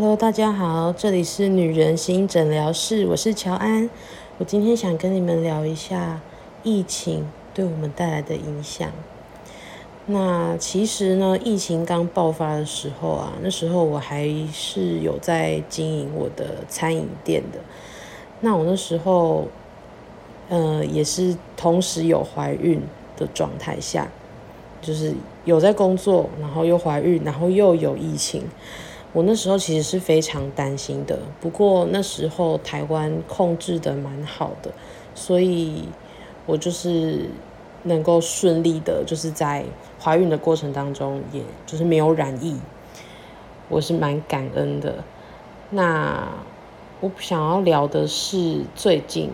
Hello，大家好，这里是女人心诊疗室，我是乔安。我今天想跟你们聊一下疫情对我们带来的影响。那其实呢，疫情刚爆发的时候啊，那时候我还是有在经营我的餐饮店的。那我那时候，呃，也是同时有怀孕的状态下，就是有在工作，然后又怀孕，然后又有疫情。我那时候其实是非常担心的，不过那时候台湾控制的蛮好的，所以我就是能够顺利的，就是在怀孕的过程当中，也就是没有染疫，我是蛮感恩的。那我想要聊的是最近，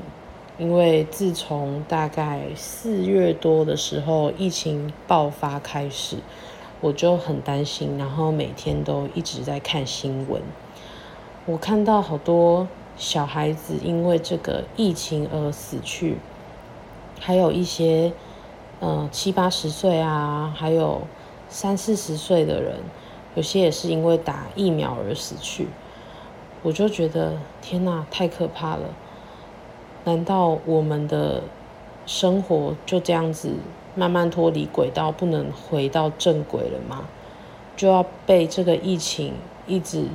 因为自从大概四月多的时候疫情爆发开始。我就很担心，然后每天都一直在看新闻。我看到好多小孩子因为这个疫情而死去，还有一些呃七八十岁啊，还有三四十岁的人，有些也是因为打疫苗而死去。我就觉得天哪，太可怕了！难道我们的生活就这样子？慢慢脱离轨道，不能回到正轨了吗？就要被这个疫情一直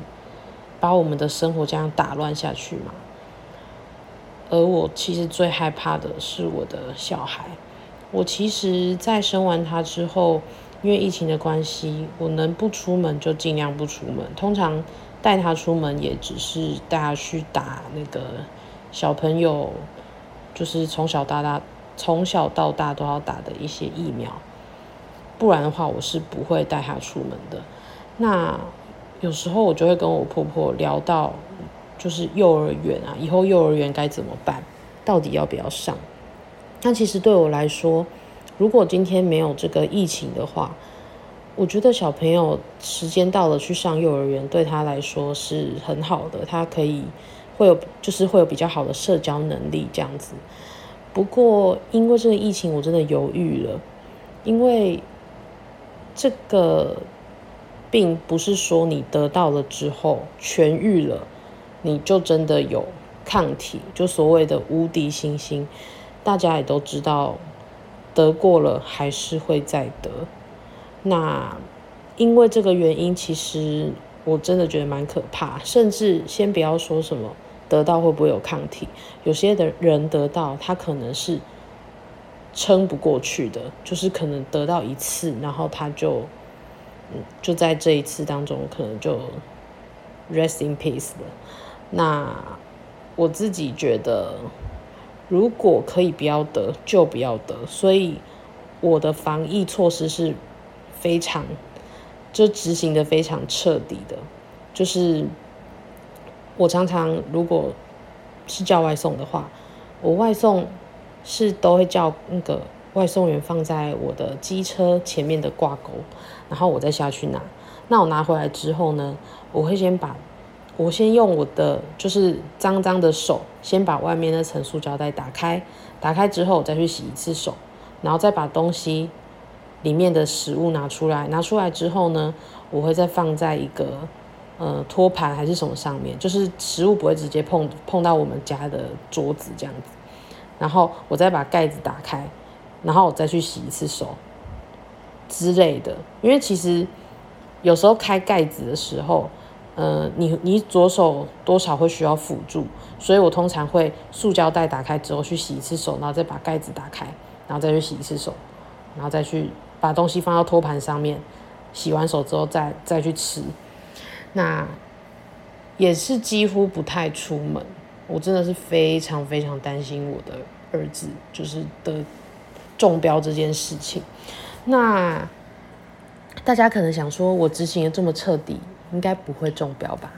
把我们的生活这样打乱下去吗？而我其实最害怕的是我的小孩。我其实，在生完他之后，因为疫情的关系，我能不出门就尽量不出门。通常带他出门，也只是带他去打那个小朋友，就是从小到大。从小到大都要打的一些疫苗，不然的话我是不会带他出门的。那有时候我就会跟我婆婆聊到，就是幼儿园啊，以后幼儿园该怎么办，到底要不要上？那其实对我来说，如果今天没有这个疫情的话，我觉得小朋友时间到了去上幼儿园，对他来说是很好的，他可以会有就是会有比较好的社交能力这样子。不过，因为这个疫情，我真的犹豫了。因为这个并不是说你得到了之后痊愈了，你就真的有抗体，就所谓的无敌星星。大家也都知道，得过了还是会再得。那因为这个原因，其实我真的觉得蛮可怕。甚至先不要说什么。得到会不会有抗体？有些的人得到，他可能是撑不过去的，就是可能得到一次，然后他就，嗯，就在这一次当中，可能就 rest in peace 了。那我自己觉得，如果可以不要得，就不要得。所以我的防疫措施是非常，就执行的非常彻底的，就是。我常常如果是叫外送的话，我外送是都会叫那个外送员放在我的机车前面的挂钩，然后我再下去拿。那我拿回来之后呢，我会先把，我先用我的就是脏脏的手，先把外面那层塑胶袋打开，打开之后我再去洗一次手，然后再把东西里面的食物拿出来，拿出来之后呢，我会再放在一个。呃，托盘还是什么上面，就是食物不会直接碰碰到我们家的桌子这样子，然后我再把盖子打开，然后我再去洗一次手之类的。因为其实有时候开盖子的时候，呃，你你左手多少会需要辅助，所以我通常会塑胶袋打开之后去洗一次手，然后再把盖子打开，然后再去洗一次手，然后再去把东西放到托盘上面，洗完手之后再再去吃。那也是几乎不太出门，我真的是非常非常担心我的儿子就是得中标这件事情。那大家可能想说，我执行的这么彻底，应该不会中标吧？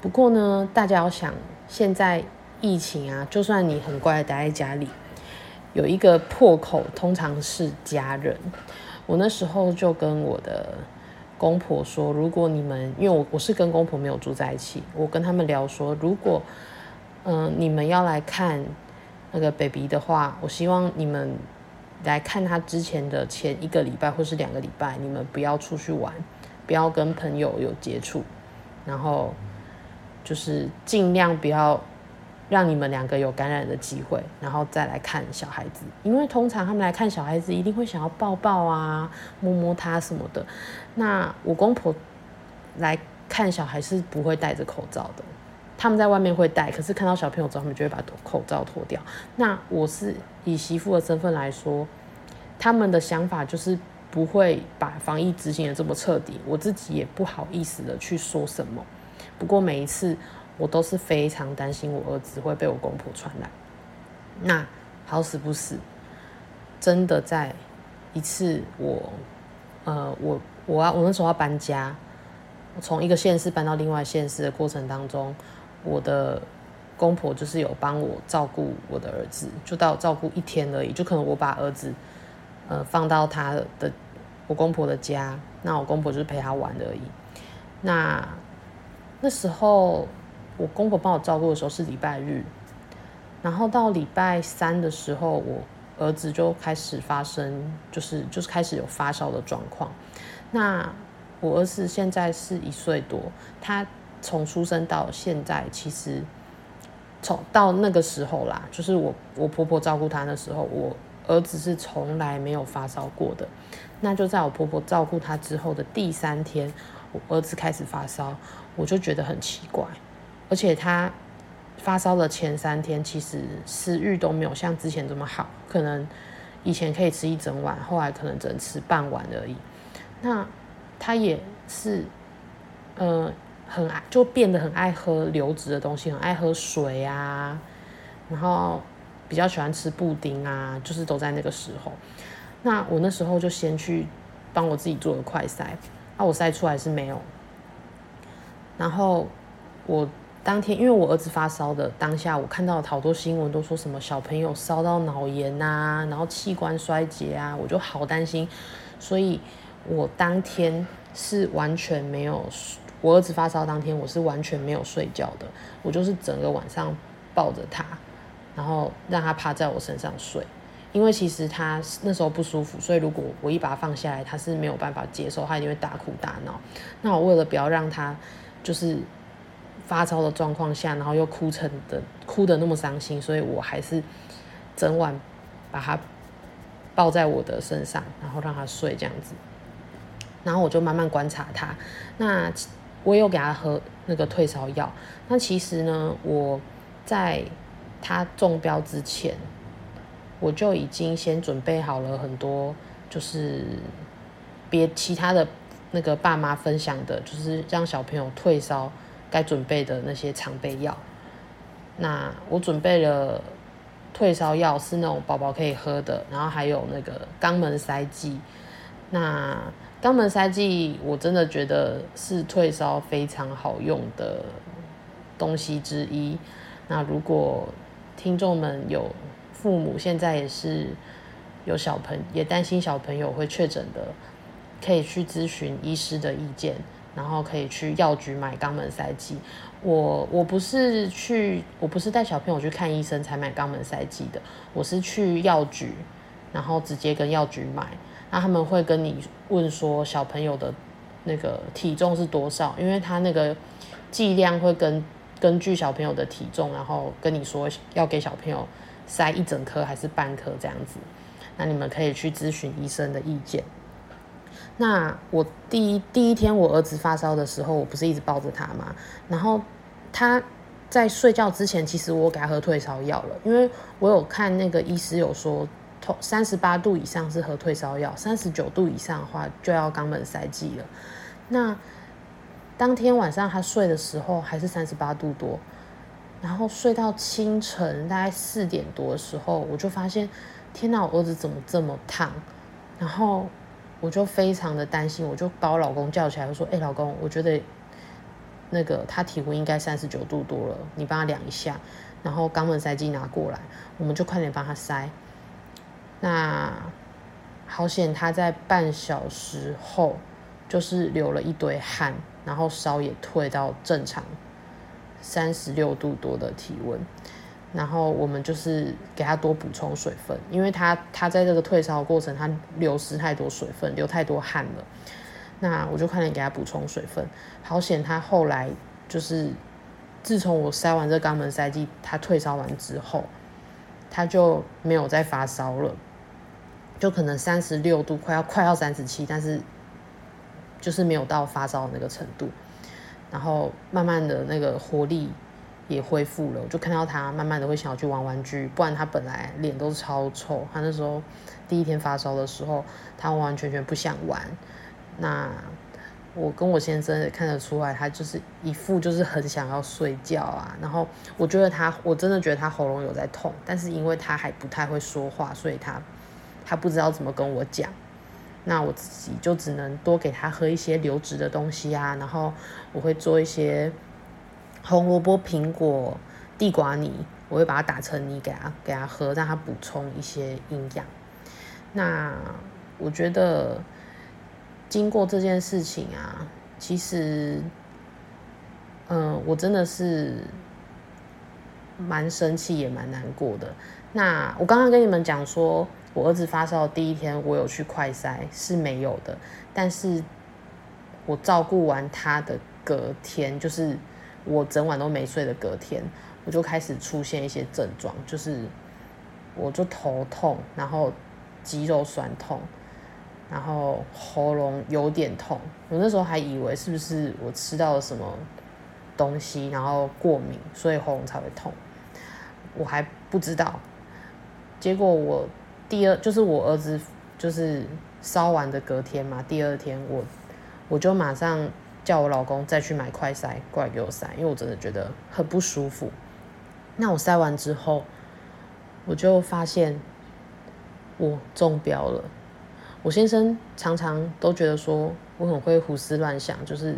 不过呢，大家要想，现在疫情啊，就算你很乖的待在家里，有一个破口，通常是家人。我那时候就跟我的。公婆说：“如果你们，因为我我是跟公婆没有住在一起，我跟他们聊说，如果嗯你们要来看那个 baby 的话，我希望你们来看他之前的前一个礼拜或是两个礼拜，你们不要出去玩，不要跟朋友有接触，然后就是尽量不要让你们两个有感染的机会，然后再来看小孩子，因为通常他们来看小孩子一定会想要抱抱啊、摸摸他什么的。那我公婆来看小孩是不会戴着口罩的。他们在外面会戴，可是看到小朋友之后，他们就会把口罩脱掉。那我是以媳妇的身份来说，他们的想法就是不会把防疫执行的这么彻底。我自己也不好意思的去说什么。不过每一次我都是非常担心我儿子会被我公婆传染。那好死不死，真的在一次我，呃，我我要我那时候要搬家，从一个县市搬到另外县市的过程当中。我的公婆就是有帮我照顾我的儿子，就到照顾一天而已，就可能我把儿子呃放到他的我公婆的家，那我公婆就是陪他玩而已。那那时候我公婆帮我照顾的时候是礼拜日，然后到礼拜三的时候，我儿子就开始发生，就是就是开始有发烧的状况。那我儿子现在是一岁多，他。从出生到现在，其实从到那个时候啦，就是我我婆婆照顾他的时候，我儿子是从来没有发烧过的。那就在我婆婆照顾他之后的第三天，我儿子开始发烧，我就觉得很奇怪。而且他发烧的前三天，其实食欲都没有像之前这么好，可能以前可以吃一整碗，后来可能只能吃半碗而已。那他也是，呃。很爱就变得很爱喝流质的东西，很爱喝水啊，然后比较喜欢吃布丁啊，就是都在那个时候。那我那时候就先去帮我自己做了快筛，啊，我筛出来是没有。然后我当天因为我儿子发烧的当下，我看到好多新闻都说什么小朋友烧到脑炎啊，然后器官衰竭啊，我就好担心，所以我当天是完全没有。我儿子发烧当天，我是完全没有睡觉的，我就是整个晚上抱着他，然后让他趴在我身上睡，因为其实他那时候不舒服，所以如果我一把他放下来，他是没有办法接受，他一定会大哭大闹。那我为了不要让他就是发烧的状况下，然后又哭成的哭的那么伤心，所以我还是整晚把他抱在我的身上，然后让他睡这样子，然后我就慢慢观察他，那。我有给他喝那个退烧药。那其实呢，我在他中标之前，我就已经先准备好了很多，就是别其他的那个爸妈分享的，就是让小朋友退烧该准备的那些常备药。那我准备了退烧药，是那种宝宝可以喝的，然后还有那个肛门塞剂。那肛门塞剂，我真的觉得是退烧非常好用的东西之一。那如果听众们有父母，现在也是有小朋也担心小朋友会确诊的，可以去咨询医师的意见，然后可以去药局买肛门塞剂。我我不是去，我不是带小朋友去看医生才买肛门塞剂的，我是去药局，然后直接跟药局买。那他们会跟你问说小朋友的那个体重是多少，因为他那个剂量会根根据小朋友的体重，然后跟你说要给小朋友塞一整颗还是半颗这样子。那你们可以去咨询医生的意见。那我第一第一天我儿子发烧的时候，我不是一直抱着他吗？然后他在睡觉之前，其实我给他喝退烧药了，因为我有看那个医师有说。三十八度以上是喝退烧药，三十九度以上的话就要肛门塞剂了。那当天晚上他睡的时候还是三十八度多，然后睡到清晨大概四点多的时候，我就发现天哪，我儿子怎么这么烫？然后我就非常的担心，我就把我老公叫起来，我说：“哎，老公，我觉得那个他体温应该三十九度多了，你帮他量一下，然后肛门塞剂拿过来，我们就快点帮他塞。”那好险，他在半小时后就是流了一堆汗，然后烧也退到正常三十六度多的体温。然后我们就是给他多补充水分，因为他他在这个退烧过程，他流失太多水分，流太多汗了。那我就快点给他补充水分。好险，他后来就是自从我塞完这肛门塞剂，他退烧完之后，他就没有再发烧了，就可能三十六度，快要快要三十七，但是就是没有到发烧那个程度。然后慢慢的那个活力也恢复了，我就看到他慢慢的会想要去玩玩具，不然他本来脸都超臭。他那时候第一天发烧的时候，他完完全全不想玩。那我跟我先生也看得出来，他就是一副就是很想要睡觉啊。然后我觉得他，我真的觉得他喉咙有在痛，但是因为他还不太会说话，所以他他不知道怎么跟我讲。那我自己就只能多给他喝一些流质的东西啊，然后我会做一些红萝卜、苹果、地瓜泥，我会把它打成泥给他给他喝，让他补充一些营养。那我觉得经过这件事情啊，其实，嗯，我真的是蛮生气也蛮难过的。那我刚刚跟你们讲说。我儿子发烧第一天，我有去快筛是没有的，但是我照顾完他的隔天，就是我整晚都没睡的隔天，我就开始出现一些症状，就是我就头痛，然后肌肉酸痛，然后喉咙有点痛，我那时候还以为是不是我吃到了什么东西，然后过敏，所以喉咙才会痛，我还不知道，结果我。第二就是我儿子就是烧完的隔天嘛，第二天我我就马上叫我老公再去买快塞过来给我塞，因为我真的觉得很不舒服。那我塞完之后，我就发现我中标了。我先生常常都觉得说我很会胡思乱想，就是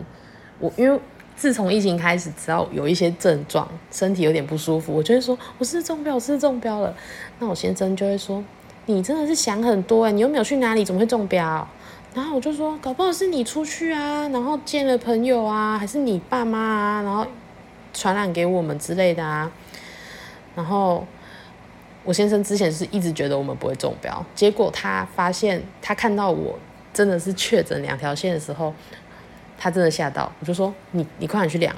我因为自从疫情开始，只要有一些症状，身体有点不舒服，我就会说我是中标，是中标了。那我先生就会说。你真的是想很多哎，你又没有去哪里，怎么会中标？然后我就说，搞不好是你出去啊，然后见了朋友啊，还是你爸妈啊，然后传染给我们之类的啊。然后我先生之前是一直觉得我们不会中标，结果他发现他看到我真的是确诊两条线的时候，他真的吓到。我就说，你你快点去量，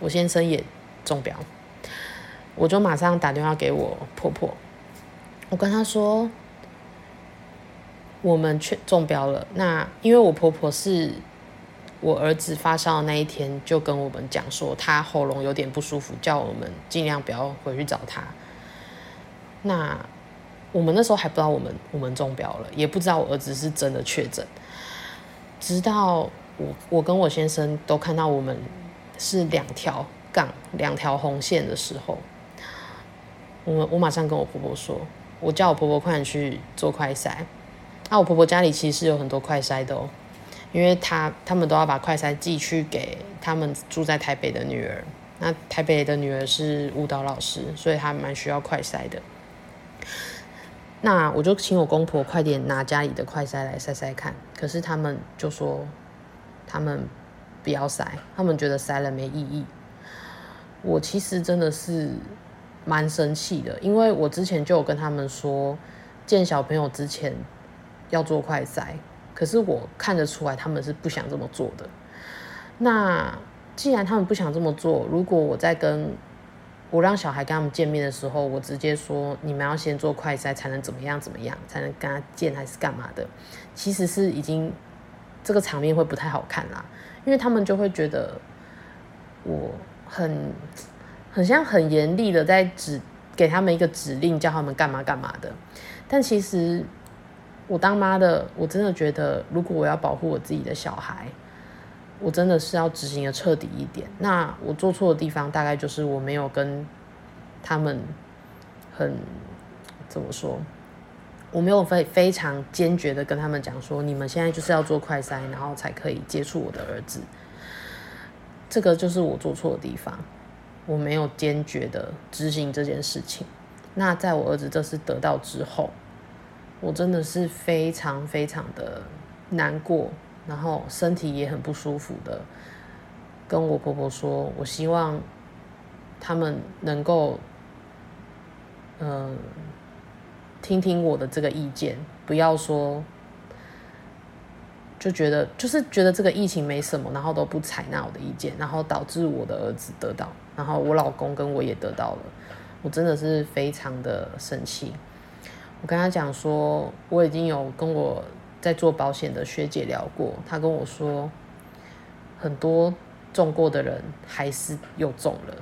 我先生也中标，我就马上打电话给我婆婆。我跟他说，我们却中标了。那因为我婆婆是我儿子发烧的那一天就跟我们讲说，他喉咙有点不舒服，叫我们尽量不要回去找他。那我们那时候还不知道我们我们中标了，也不知道我儿子是真的确诊。直到我我跟我先生都看到我们是两条杠、两条红线的时候，我我马上跟我婆婆说。我叫我婆婆快点去做快筛，那我婆婆家里其实有很多快筛的哦，因为她他们都要把快筛寄去给他们住在台北的女儿，那台北的女儿是舞蹈老师，所以她蛮需要快筛的。那我就请我公婆快点拿家里的快筛来筛筛看，可是他们就说他们不要筛，他们觉得筛了没意义。我其实真的是。蛮生气的，因为我之前就有跟他们说，见小朋友之前要做快筛，可是我看得出来他们是不想这么做的。那既然他们不想这么做，如果我在跟我让小孩跟他们见面的时候，我直接说你们要先做快筛才能怎么样怎么样，才能跟他见还是干嘛的，其实是已经这个场面会不太好看啦，因为他们就会觉得我很。很像很严厉的在指给他们一个指令，叫他们干嘛干嘛的。但其实我当妈的，我真的觉得，如果我要保护我自己的小孩，我真的是要执行的彻底一点。那我做错的地方，大概就是我没有跟他们很怎么说，我没有非非常坚决的跟他们讲说，你们现在就是要做快筛，然后才可以接触我的儿子。这个就是我做错的地方。我没有坚决的执行这件事情。那在我儿子这次得到之后，我真的是非常非常的难过，然后身体也很不舒服的，跟我婆婆说，我希望他们能够，嗯，听听我的这个意见，不要说就觉得就是觉得这个疫情没什么，然后都不采纳我的意见，然后导致我的儿子得到，然后我老公跟我也得到了，我真的是非常的生气。我跟他讲说，我已经有跟我在做保险的学姐聊过，她跟我说，很多中过的人还是又中了，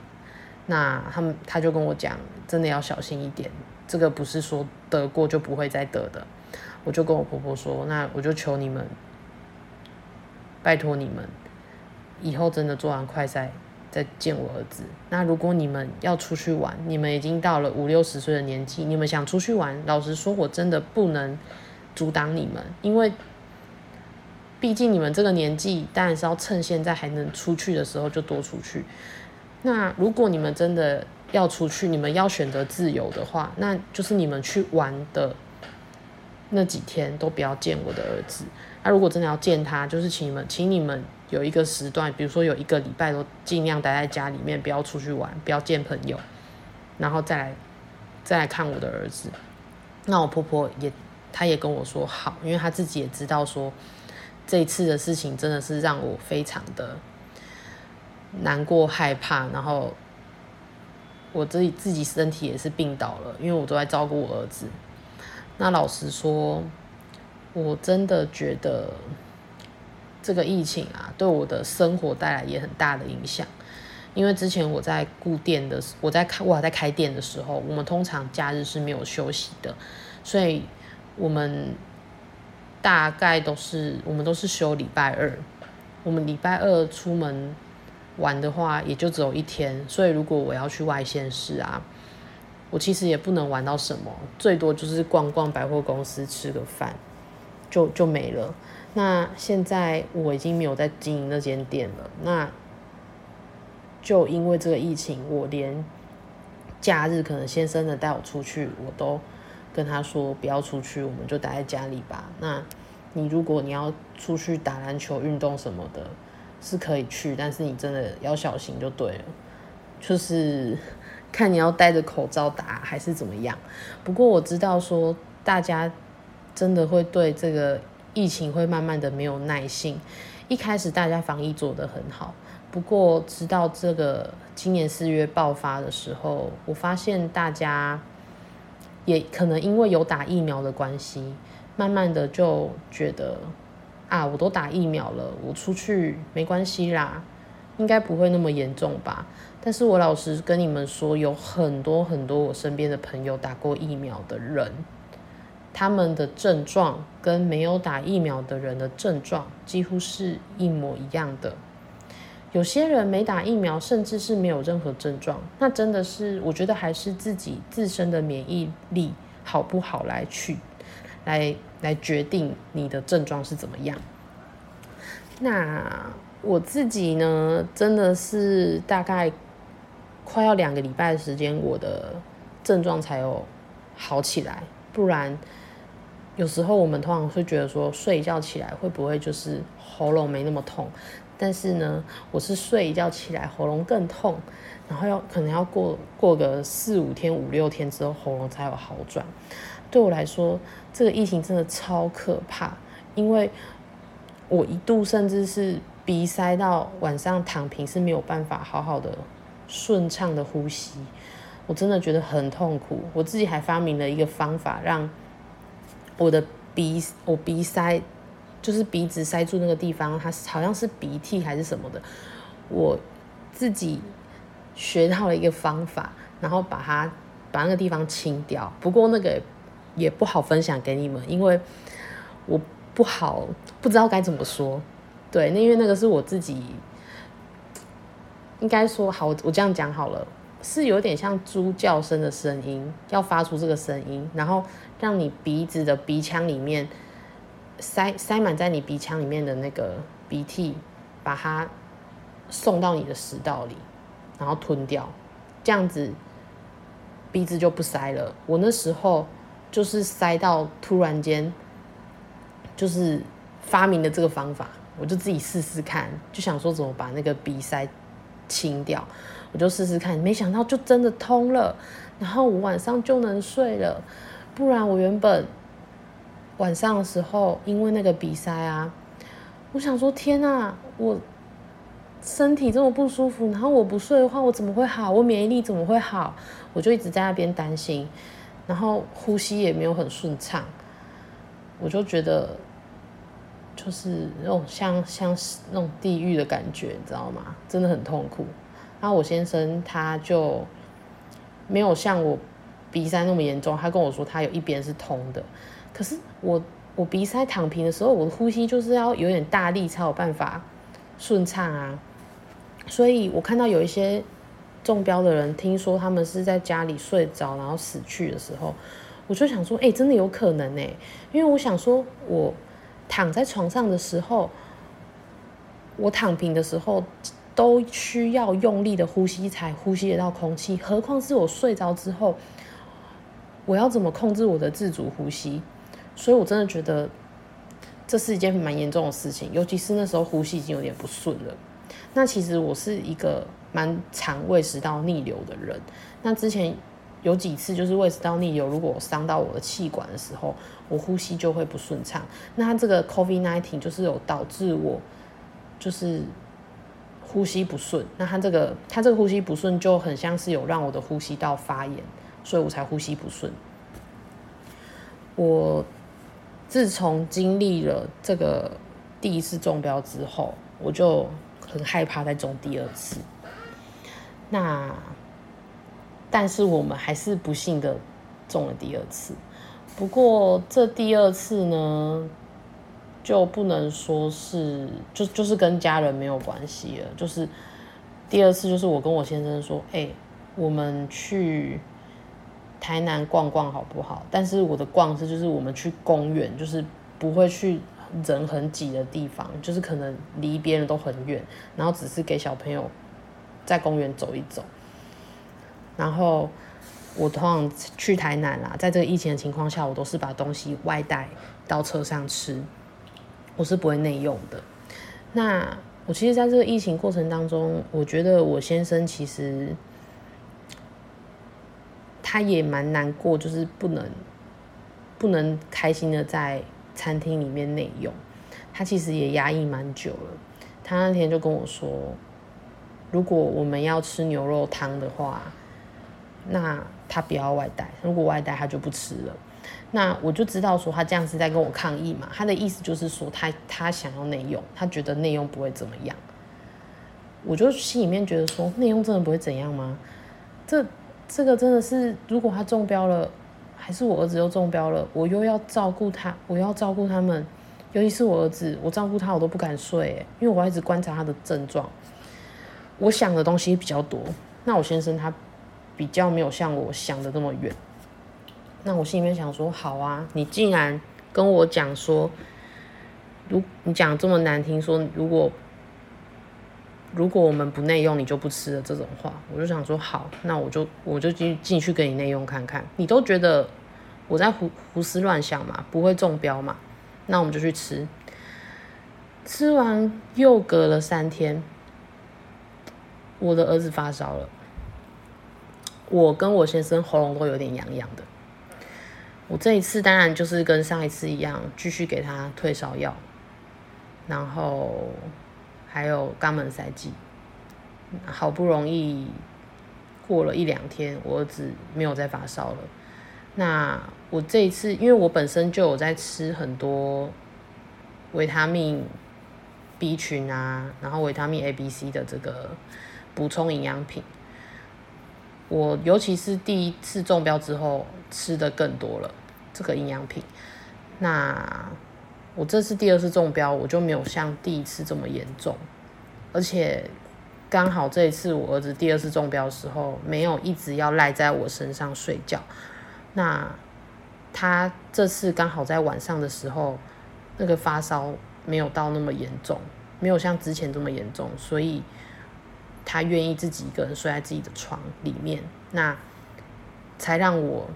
那他们他就跟我讲，真的要小心一点，这个不是说得过就不会再得的。我就跟我婆婆说，那我就求你们。拜托你们，以后真的做完快赛再见我儿子。那如果你们要出去玩，你们已经到了五六十岁的年纪，你们想出去玩，老实说，我真的不能阻挡你们，因为毕竟你们这个年纪，当然是要趁现在还能出去的时候就多出去。那如果你们真的要出去，你们要选择自由的话，那就是你们去玩的那几天都不要见我的儿子。那如果真的要见他，就是请你们，请你们有一个时段，比如说有一个礼拜都尽量待在家里面，不要出去玩，不要见朋友，然后再来再来看我的儿子。那我婆婆也，她也跟我说好，因为她自己也知道说这一次的事情真的是让我非常的难过害怕，然后我自己自己身体也是病倒了，因为我都在照顾我儿子。那老实说。我真的觉得这个疫情啊，对我的生活带来也很大的影响。因为之前我在顾店的，我在开我还在开店的时候，我们通常假日是没有休息的，所以我们大概都是我们都是休礼拜二。我们礼拜二出门玩的话，也就只有一天。所以如果我要去外县市啊，我其实也不能玩到什么，最多就是逛逛百货公司，吃个饭。就就没了。那现在我已经没有在经营那间店了。那就因为这个疫情，我连假日可能先生的带我出去，我都跟他说不要出去，我们就待在家里吧。那你如果你要出去打篮球、运动什么的，是可以去，但是你真的要小心就对了。就是看你要戴着口罩打还是怎么样。不过我知道说大家。真的会对这个疫情会慢慢的没有耐性。一开始大家防疫做得很好，不过直到这个今年四月爆发的时候，我发现大家也可能因为有打疫苗的关系，慢慢的就觉得啊，我都打疫苗了，我出去没关系啦，应该不会那么严重吧。但是我老实跟你们说，有很多很多我身边的朋友打过疫苗的人。他们的症状跟没有打疫苗的人的症状几乎是一模一样的。有些人没打疫苗，甚至是没有任何症状，那真的是我觉得还是自己自身的免疫力好不好来去来来决定你的症状是怎么样。那我自己呢，真的是大概快要两个礼拜的时间，我的症状才有好起来，不然。有时候我们通常会觉得说睡一觉起来会不会就是喉咙没那么痛，但是呢，我是睡一觉起来喉咙更痛，然后要可能要过过个四五天五六天之后喉咙才有好转。对我来说，这个疫情真的超可怕，因为我一度甚至是鼻塞到晚上躺平是没有办法好好的顺畅的呼吸，我真的觉得很痛苦。我自己还发明了一个方法让。我的鼻，我鼻塞，就是鼻子塞住那个地方，它好像是鼻涕还是什么的。我自己学到了一个方法，然后把它把那个地方清掉。不过那个也不好分享给你们，因为我不好不知道该怎么说。对，那因为那个是我自己，应该说好，我这样讲好了。是有点像猪叫声的声音，要发出这个声音，然后让你鼻子的鼻腔里面塞塞满在你鼻腔里面的那个鼻涕，把它送到你的食道里，然后吞掉，这样子鼻子就不塞了。我那时候就是塞到突然间，就是发明的这个方法，我就自己试试看，就想说怎么把那个鼻塞清掉。我就试试看，没想到就真的通了，然后我晚上就能睡了。不然我原本晚上的时候，因为那个鼻塞啊，我想说，天啊，我身体这么不舒服，然后我不睡的话，我怎么会好？我免疫力怎么会好？我就一直在那边担心，然后呼吸也没有很顺畅，我就觉得就是那种像像那种地狱的感觉，你知道吗？真的很痛苦。然后我先生他就没有像我鼻塞那么严重，他跟我说他有一边是通的，可是我。我鼻塞躺平的时候，我的呼吸就是要有点大力才有办法顺畅啊。所以我看到有一些中标的人，听说他们是在家里睡着然后死去的时候，我就想说，哎，真的有可能哎，因为我想说，我躺在床上的时候，我躺平的时候都需要用力的呼吸才呼吸得到空气，何况是我睡着之后，我要怎么控制我的自主呼吸？所以，我真的觉得这是一件蛮严重的事情，尤其是那时候呼吸已经有点不顺了。那其实我是一个蛮常胃食道逆流的人。那之前有几次就是胃食道逆流，如果伤到我的气管的时候，我呼吸就会不顺畅。那这个 COVID-19 就是有导致我就是呼吸不顺。那它这个它这个呼吸不顺就很像是有让我的呼吸道发炎，所以我才呼吸不顺。我。自从经历了这个第一次中标之后，我就很害怕再中第二次。那，但是我们还是不幸的中了第二次。不过这第二次呢，就不能说是就就是跟家人没有关系了。就是第二次，就是我跟我先生说：“哎，我们去。”台南逛逛好不好？但是我的逛是就是我们去公园，就是不会去人很挤的地方，就是可能离别人都很远，然后只是给小朋友在公园走一走。然后我通常去台南啦，在这个疫情的情况下，我都是把东西外带到车上吃，我是不会内用的。那我其实在这个疫情过程当中，我觉得我先生其实。他也蛮难过，就是不能不能开心的在餐厅里面内用。他其实也压抑蛮久了。他那天就跟我说，如果我们要吃牛肉汤的话，那他不要外带。如果外带，他就不吃了。那我就知道说他这样是在跟我抗议嘛。他的意思就是说，他他想要内用，他觉得内用不会怎么样。我就心里面觉得说，内用真的不会怎样吗？这。这个真的是，如果他中标了，还是我儿子又中标了，我又要照顾他，我要照顾他们，尤其是我儿子，我照顾他我都不敢睡，因为我一直观察他的症状。我想的东西比较多，那我先生他比较没有像我想的那么远。那我心里面想说，好啊，你竟然跟我讲说，如你讲这么难听，说如果。如果我们不内用，你就不吃了。这种话，我就想说好，那我就我就进进去给你内用看看。你都觉得我在胡胡思乱想嘛，不会中标嘛？那我们就去吃。吃完又隔了三天，我的儿子发烧了，我跟我先生喉咙都有点痒痒的。我这一次当然就是跟上一次一样，继续给他退烧药，然后。还有肛门塞剂，好不容易过了一两天，我儿子没有再发烧了。那我这一次，因为我本身就有在吃很多维他命 B 群啊，然后维他命 A、B、C 的这个补充营养品，我尤其是第一次中标之后吃的更多了这个营养品。那我这次第二次中标，我就没有像第一次这么严重，而且刚好这一次我儿子第二次中标的时候，没有一直要赖在我身上睡觉。那他这次刚好在晚上的时候，那个发烧没有到那么严重，没有像之前这么严重，所以他愿意自己一个人睡在自己的床里面，那才让我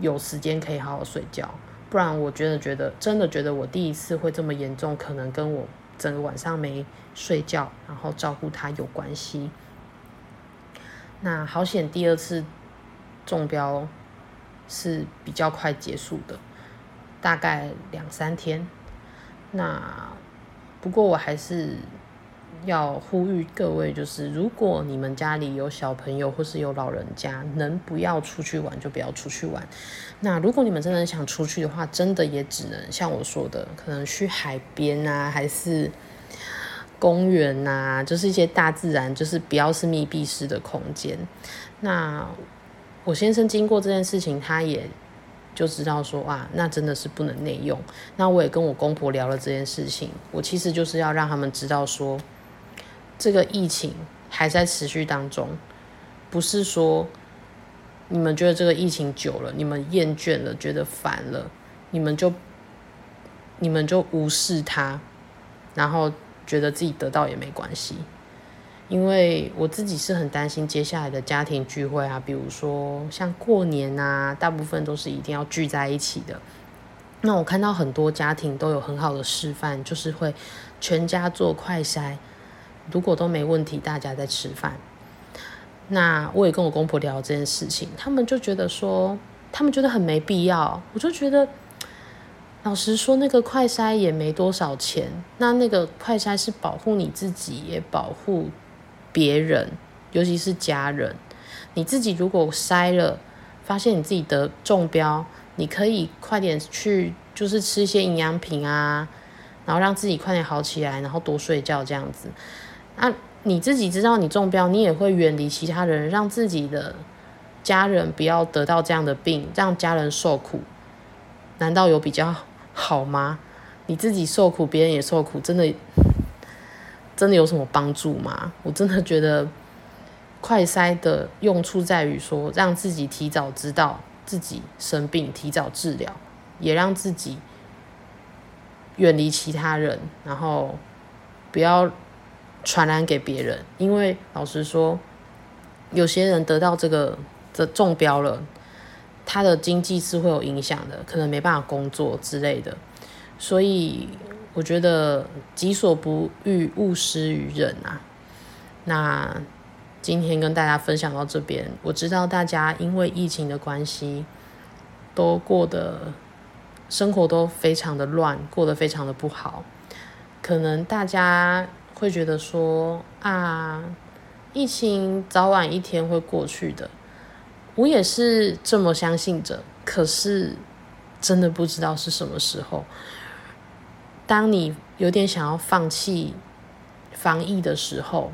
有时间可以好好睡觉。不然，我觉得觉得真的觉得我第一次会这么严重，可能跟我整个晚上没睡觉，然后照顾他有关系。那好险，第二次中标是比较快结束的，大概两三天。那不过我还是要呼吁各位，就是如果你们家里有小朋友或是有老人家，能不要出去玩就不要出去玩。那如果你们真的想出去的话，真的也只能像我说的，可能去海边啊，还是公园呐，就是一些大自然，就是不要是密闭式的空间。那我先生经过这件事情，他也就知道说，哇，那真的是不能内用。那我也跟我公婆聊了这件事情，我其实就是要让他们知道说，这个疫情还在持续当中，不是说。你们觉得这个疫情久了，你们厌倦了，觉得烦了，你们就你们就无视它，然后觉得自己得到也没关系。因为我自己是很担心接下来的家庭聚会啊，比如说像过年啊，大部分都是一定要聚在一起的。那我看到很多家庭都有很好的示范，就是会全家做快筛，如果都没问题，大家在吃饭。那我也跟我公婆聊这件事情，他们就觉得说，他们觉得很没必要。我就觉得，老实说，那个快筛也没多少钱。那那个快筛是保护你自己，也保护别人，尤其是家人。你自己如果筛了，发现你自己得中标，你可以快点去，就是吃一些营养品啊，然后让自己快点好起来，然后多睡觉这样子。那。你自己知道你中标，你也会远离其他人，让自己的家人不要得到这样的病，让家人受苦，难道有比较好吗？你自己受苦，别人也受苦，真的真的有什么帮助吗？我真的觉得快筛的用处在于说，让自己提早知道自己生病，提早治疗，也让自己远离其他人，然后不要。传染给别人，因为老实说，有些人得到这个这中标了，他的经济是会有影响的，可能没办法工作之类的。所以我觉得己所不欲，勿施于人啊。那今天跟大家分享到这边，我知道大家因为疫情的关系，都过得生活都非常的乱，过得非常的不好，可能大家。会觉得说啊，疫情早晚一天会过去的，我也是这么相信着。可是真的不知道是什么时候。当你有点想要放弃防疫的时候，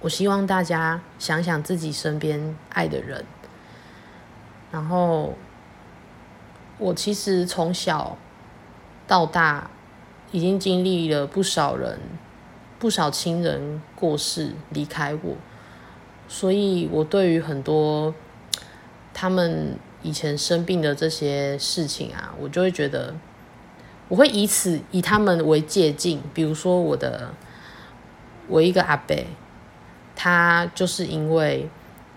我希望大家想想自己身边爱的人。然后，我其实从小到大。已经经历了不少人，不少亲人过世离开我，所以我对于很多他们以前生病的这些事情啊，我就会觉得，我会以此以他们为借鉴。比如说我的，我一个阿伯，他就是因为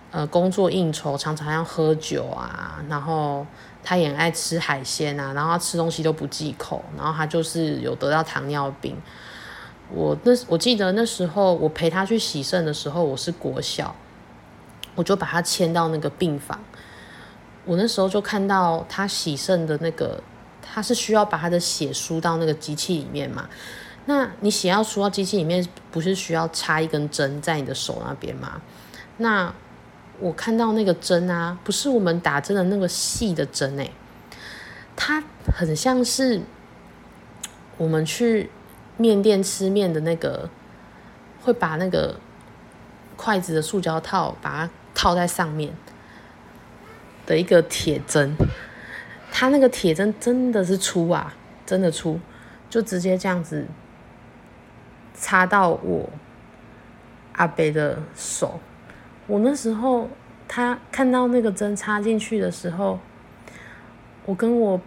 呃工作应酬，常常要喝酒啊，然后。他也爱吃海鲜啊，然后他吃东西都不忌口，然后他就是有得到糖尿病。我那我记得那时候我陪他去洗肾的时候，我是国小，我就把他牵到那个病房。我那时候就看到他洗肾的那个，他是需要把他的血输到那个机器里面嘛？那你血要输到机器里面，不是需要插一根针在你的手那边吗？那我看到那个针啊，不是我们打针的那个细的针诶，它很像是我们去面店吃面的那个，会把那个筷子的塑胶套把它套在上面的一个铁针，它那个铁针真的是粗啊，真的粗，就直接这样子插到我阿北的手。我那时候，他看到那个针插进去的时候，我跟我，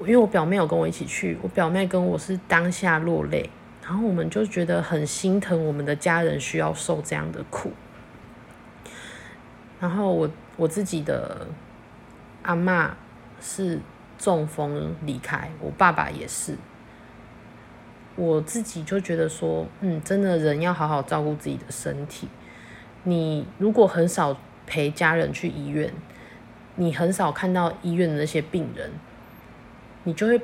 因为我表妹有跟我一起去，我表妹跟我是当下落泪，然后我们就觉得很心疼我们的家人需要受这样的苦。然后我我自己的阿妈是中风离开，我爸爸也是，我自己就觉得说，嗯，真的人要好好照顾自己的身体。你如果很少陪家人去医院，你很少看到医院的那些病人，你就会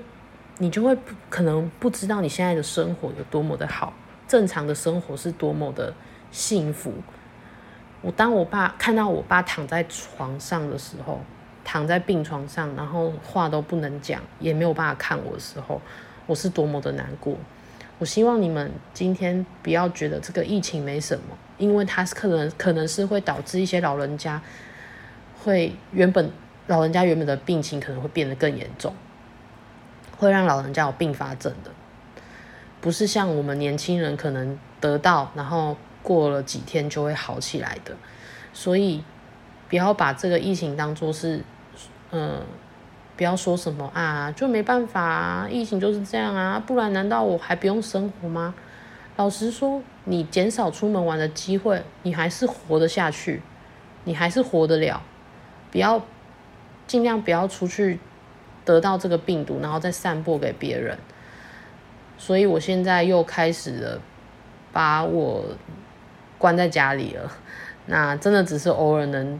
你就会可能不知道你现在的生活有多么的好，正常的生活是多么的幸福。我当我爸看到我爸躺在床上的时候，躺在病床上，然后话都不能讲，也没有办法看我的时候，我是多么的难过。我希望你们今天不要觉得这个疫情没什么，因为它可能可能是会导致一些老人家会原本老人家原本的病情可能会变得更严重，会让老人家有并发症的，不是像我们年轻人可能得到然后。过了几天就会好起来的，所以不要把这个疫情当做是，嗯，不要说什么啊，就没办法啊，疫情就是这样啊，不然难道我还不用生活吗？老实说，你减少出门玩的机会，你还是活得下去，你还是活得了，不要尽量不要出去得到这个病毒，然后再散播给别人。所以我现在又开始了，把我。关在家里了，那真的只是偶尔能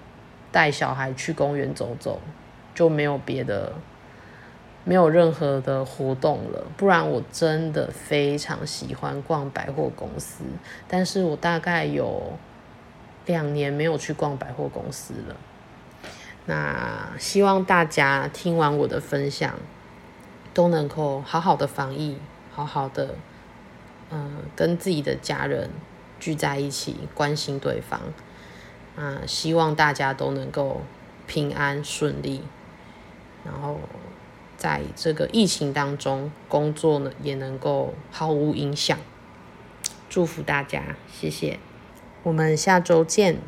带小孩去公园走走，就没有别的，没有任何的活动了。不然我真的非常喜欢逛百货公司，但是我大概有两年没有去逛百货公司了。那希望大家听完我的分享，都能够好好的防疫，好好的，嗯，跟自己的家人。聚在一起，关心对方，啊，希望大家都能够平安顺利，然后在这个疫情当中，工作呢也能够毫无影响。祝福大家，谢谢，我们下周见。